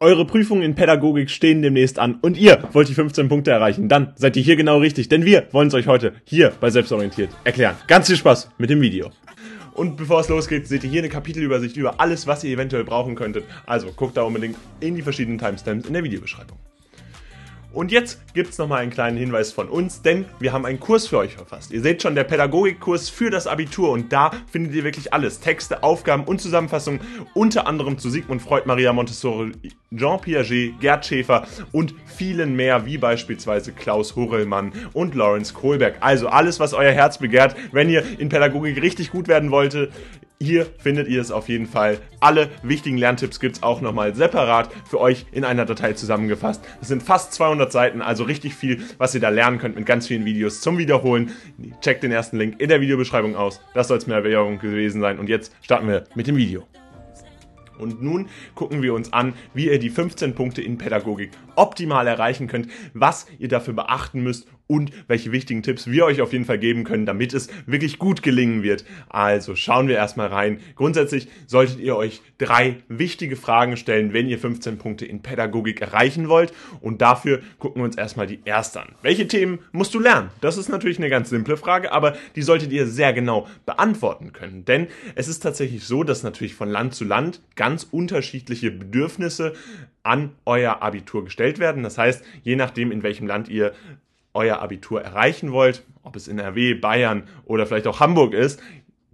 Eure Prüfungen in Pädagogik stehen demnächst an und ihr wollt die 15 Punkte erreichen. Dann seid ihr hier genau richtig, denn wir wollen es euch heute hier bei Selbstorientiert erklären. Ganz viel Spaß mit dem Video. Und bevor es losgeht, seht ihr hier eine Kapitelübersicht über alles, was ihr eventuell brauchen könntet. Also guckt da unbedingt in die verschiedenen Timestamps in der Videobeschreibung. Und jetzt gibt es nochmal einen kleinen Hinweis von uns, denn wir haben einen Kurs für euch verfasst. Ihr seht schon, der Pädagogikkurs für das Abitur und da findet ihr wirklich alles. Texte, Aufgaben und Zusammenfassungen, unter anderem zu Sigmund Freud, Maria Montessori, Jean Piaget, Gerd Schäfer und vielen mehr, wie beispielsweise Klaus Horelmann und Lawrence Kohlberg. Also alles, was euer Herz begehrt, wenn ihr in Pädagogik richtig gut werden wollt, hier findet ihr es auf jeden Fall. Alle wichtigen Lerntipps gibt es auch nochmal separat für euch in einer Datei zusammengefasst. Es sind fast 200 Seiten, also richtig viel, was ihr da lernen könnt mit ganz vielen Videos zum Wiederholen. Checkt den ersten Link in der Videobeschreibung aus. Das soll es mehr Erwährung gewesen sein. Und jetzt starten wir mit dem Video. Und nun gucken wir uns an, wie ihr die 15 Punkte in Pädagogik optimal erreichen könnt, was ihr dafür beachten müsst und welche wichtigen Tipps wir euch auf jeden Fall geben können, damit es wirklich gut gelingen wird. Also schauen wir erstmal rein. Grundsätzlich solltet ihr euch drei wichtige Fragen stellen, wenn ihr 15 Punkte in Pädagogik erreichen wollt. Und dafür gucken wir uns erstmal die erste an. Welche Themen musst du lernen? Das ist natürlich eine ganz simple Frage, aber die solltet ihr sehr genau beantworten können. Denn es ist tatsächlich so, dass natürlich von Land zu Land ganz unterschiedliche Bedürfnisse an euer Abitur gestellt werden. Das heißt, je nachdem, in welchem Land ihr euer Abitur erreichen wollt, ob es in RW, Bayern oder vielleicht auch Hamburg ist,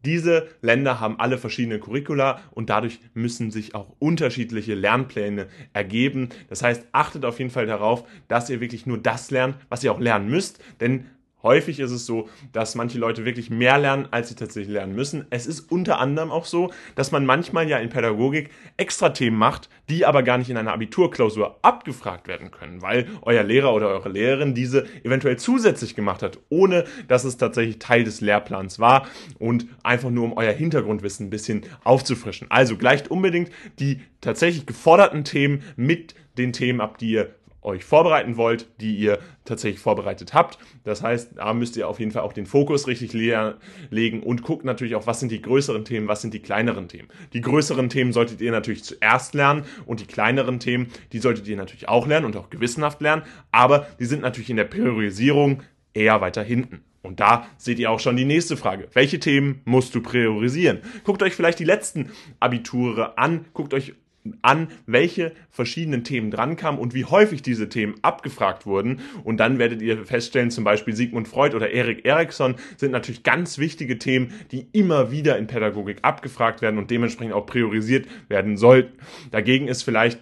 diese Länder haben alle verschiedene Curricula und dadurch müssen sich auch unterschiedliche Lernpläne ergeben. Das heißt, achtet auf jeden Fall darauf, dass ihr wirklich nur das lernt, was ihr auch lernen müsst, denn Häufig ist es so, dass manche Leute wirklich mehr lernen, als sie tatsächlich lernen müssen. Es ist unter anderem auch so, dass man manchmal ja in Pädagogik extra Themen macht, die aber gar nicht in einer Abiturklausur abgefragt werden können, weil euer Lehrer oder eure Lehrerin diese eventuell zusätzlich gemacht hat, ohne dass es tatsächlich Teil des Lehrplans war und einfach nur um euer Hintergrundwissen ein bisschen aufzufrischen. Also gleicht unbedingt die tatsächlich geforderten Themen mit den Themen ab, die ihr euch vorbereiten wollt, die ihr tatsächlich vorbereitet habt. Das heißt, da müsst ihr auf jeden Fall auch den Fokus richtig le legen und guckt natürlich auch, was sind die größeren Themen, was sind die kleineren Themen. Die größeren Themen solltet ihr natürlich zuerst lernen und die kleineren Themen, die solltet ihr natürlich auch lernen und auch gewissenhaft lernen, aber die sind natürlich in der Priorisierung eher weiter hinten. Und da seht ihr auch schon die nächste Frage. Welche Themen musst du priorisieren? Guckt euch vielleicht die letzten Abiture an, guckt euch an, welche verschiedenen Themen drankamen und wie häufig diese Themen abgefragt wurden. Und dann werdet ihr feststellen, zum Beispiel Sigmund Freud oder Erik Erikson sind natürlich ganz wichtige Themen, die immer wieder in Pädagogik abgefragt werden und dementsprechend auch priorisiert werden sollten. Dagegen ist vielleicht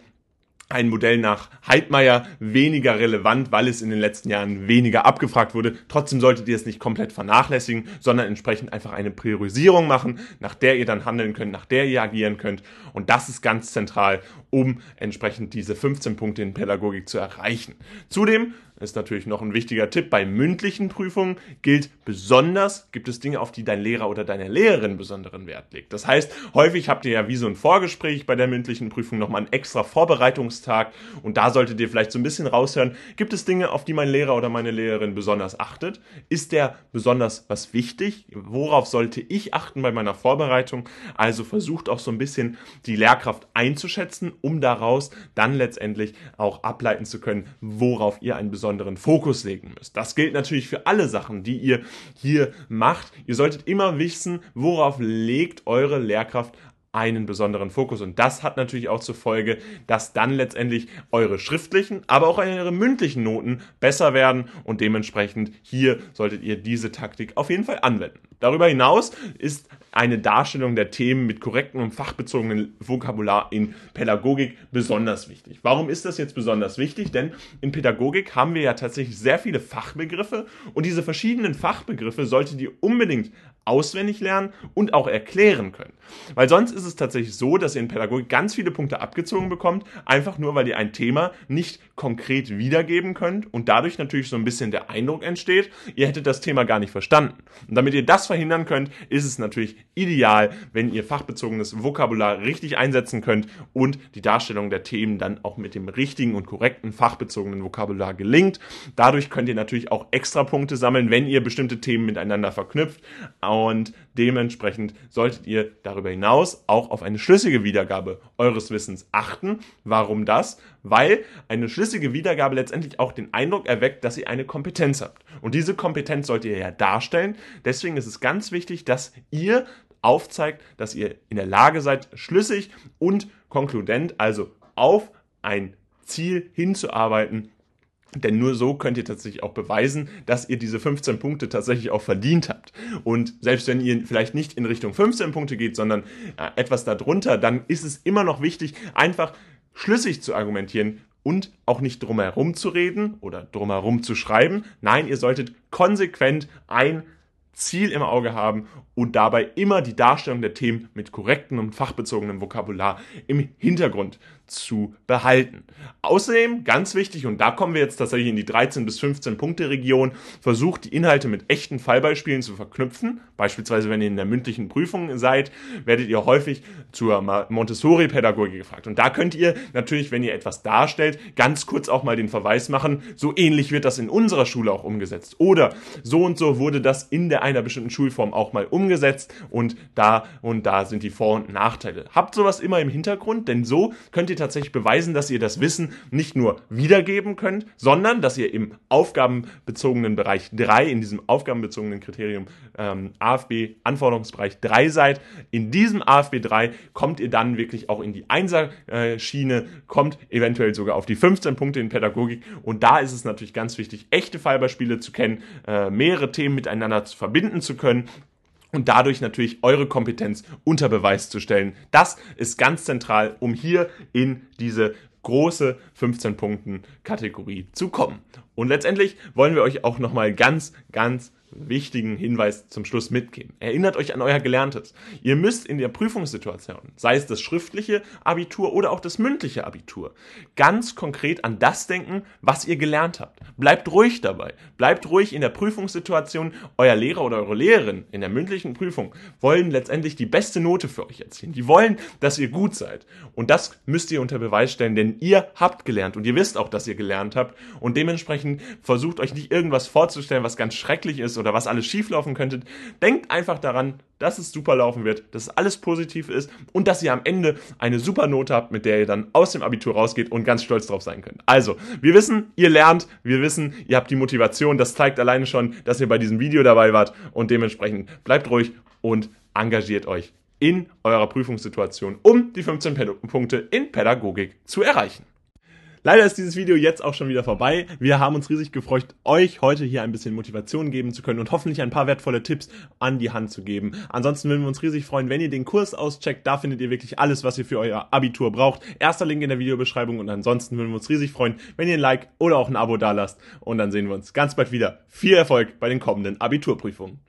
ein Modell nach Heidmeier weniger relevant, weil es in den letzten Jahren weniger abgefragt wurde. Trotzdem solltet ihr es nicht komplett vernachlässigen, sondern entsprechend einfach eine Priorisierung machen, nach der ihr dann handeln könnt, nach der ihr agieren könnt. Und das ist ganz zentral, um entsprechend diese 15 Punkte in Pädagogik zu erreichen. Zudem ist natürlich noch ein wichtiger Tipp. Bei mündlichen Prüfungen gilt besonders, gibt es Dinge, auf die dein Lehrer oder deine Lehrerin besonderen Wert legt. Das heißt, häufig habt ihr ja wie so ein Vorgespräch bei der mündlichen Prüfung nochmal einen extra Vorbereitungstag und da solltet ihr vielleicht so ein bisschen raushören, gibt es Dinge, auf die mein Lehrer oder meine Lehrerin besonders achtet? Ist der besonders was wichtig? Worauf sollte ich achten bei meiner Vorbereitung? Also versucht auch so ein bisschen die Lehrkraft einzuschätzen, um daraus dann letztendlich auch ableiten zu können, worauf ihr einen besonderen besonderen Fokus legen müsst. Das gilt natürlich für alle Sachen, die ihr hier macht. Ihr solltet immer wissen, worauf legt eure Lehrkraft einen besonderen Fokus. Und das hat natürlich auch zur Folge, dass dann letztendlich eure schriftlichen, aber auch eure mündlichen Noten besser werden und dementsprechend hier solltet ihr diese Taktik auf jeden Fall anwenden. Darüber hinaus ist eine Darstellung der Themen mit korrektem und fachbezogenen Vokabular in Pädagogik besonders wichtig. Warum ist das jetzt besonders wichtig? Denn in Pädagogik haben wir ja tatsächlich sehr viele Fachbegriffe und diese verschiedenen Fachbegriffe solltet ihr unbedingt auswendig lernen und auch erklären können. Weil sonst ist es tatsächlich so, dass ihr in Pädagogik ganz viele Punkte abgezogen bekommt, einfach nur weil ihr ein Thema nicht konkret wiedergeben könnt und dadurch natürlich so ein bisschen der Eindruck entsteht, ihr hättet das Thema gar nicht verstanden. Und damit ihr das verhindern könnt, ist es natürlich ideal, wenn ihr fachbezogenes Vokabular richtig einsetzen könnt und die Darstellung der Themen dann auch mit dem richtigen und korrekten fachbezogenen Vokabular gelingt. Dadurch könnt ihr natürlich auch extra Punkte sammeln, wenn ihr bestimmte Themen miteinander verknüpft und dementsprechend solltet ihr darüber hinaus auch auf eine schlüssige Wiedergabe eures Wissens achten. Warum das? Weil eine schlüssige Wiedergabe letztendlich auch den Eindruck erweckt, dass ihr eine Kompetenz habt. Und diese Kompetenz sollt ihr ja darstellen. Deswegen ist es ganz wichtig, dass ihr aufzeigt, dass ihr in der Lage seid, schlüssig und konkludent, also auf ein Ziel hinzuarbeiten, denn nur so könnt ihr tatsächlich auch beweisen, dass ihr diese 15 Punkte tatsächlich auch verdient habt. Und selbst wenn ihr vielleicht nicht in Richtung 15 Punkte geht, sondern äh, etwas darunter, dann ist es immer noch wichtig, einfach schlüssig zu argumentieren und auch nicht drumherum zu reden oder drumherum zu schreiben. Nein, ihr solltet konsequent ein Ziel im Auge haben und dabei immer die Darstellung der Themen mit korrektem und fachbezogenem Vokabular im Hintergrund zu behalten. Außerdem, ganz wichtig, und da kommen wir jetzt tatsächlich in die 13 bis 15 Punkte Region, versucht die Inhalte mit echten Fallbeispielen zu verknüpfen. Beispielsweise, wenn ihr in der mündlichen Prüfung seid, werdet ihr häufig zur Montessori-Pädagogik gefragt. Und da könnt ihr natürlich, wenn ihr etwas darstellt, ganz kurz auch mal den Verweis machen, so ähnlich wird das in unserer Schule auch umgesetzt. Oder so und so wurde das in der einer bestimmten Schulform auch mal umgesetzt und da und da sind die Vor- und Nachteile. Habt sowas immer im Hintergrund, denn so könnt ihr tatsächlich beweisen, dass ihr das Wissen nicht nur wiedergeben könnt, sondern dass ihr im aufgabenbezogenen Bereich 3, in diesem aufgabenbezogenen Kriterium ähm, AFB Anforderungsbereich 3 seid. In diesem AFB 3 kommt ihr dann wirklich auch in die Einser-Schiene, kommt eventuell sogar auf die 15 Punkte in Pädagogik und da ist es natürlich ganz wichtig, echte Fallbeispiele zu kennen, äh, mehrere Themen miteinander zu verbinden zu können und dadurch natürlich eure Kompetenz unter Beweis zu stellen. Das ist ganz zentral, um hier in diese große 15 Punkten Kategorie zu kommen. Und letztendlich wollen wir euch auch nochmal ganz, ganz wichtigen Hinweis zum Schluss mitgeben. Erinnert euch an euer Gelerntes. Ihr müsst in der Prüfungssituation, sei es das schriftliche Abitur oder auch das mündliche Abitur, ganz konkret an das denken, was ihr gelernt habt. Bleibt ruhig dabei. Bleibt ruhig in der Prüfungssituation. Euer Lehrer oder eure Lehrerin in der mündlichen Prüfung wollen letztendlich die beste Note für euch erzielen. Die wollen, dass ihr gut seid. Und das müsst ihr unter Beweis stellen, denn ihr habt gelernt und ihr wisst auch, dass ihr gelernt habt und dementsprechend versucht euch nicht irgendwas vorzustellen, was ganz schrecklich ist oder was alles schieflaufen könnte, denkt einfach daran, dass es super laufen wird, dass alles positiv ist und dass ihr am Ende eine super Note habt, mit der ihr dann aus dem Abitur rausgeht und ganz stolz drauf sein könnt. Also, wir wissen, ihr lernt, wir wissen, ihr habt die Motivation, das zeigt alleine schon, dass ihr bei diesem Video dabei wart und dementsprechend bleibt ruhig und engagiert euch in eurer Prüfungssituation, um die 15 Punkte in Pädagogik zu erreichen. Leider ist dieses Video jetzt auch schon wieder vorbei. Wir haben uns riesig gefreut, euch heute hier ein bisschen Motivation geben zu können und hoffentlich ein paar wertvolle Tipps an die Hand zu geben. Ansonsten würden wir uns riesig freuen, wenn ihr den Kurs auscheckt. Da findet ihr wirklich alles, was ihr für euer Abitur braucht. Erster Link in der Videobeschreibung und ansonsten würden wir uns riesig freuen, wenn ihr ein Like oder auch ein Abo dalasst. Und dann sehen wir uns ganz bald wieder. Viel Erfolg bei den kommenden Abiturprüfungen.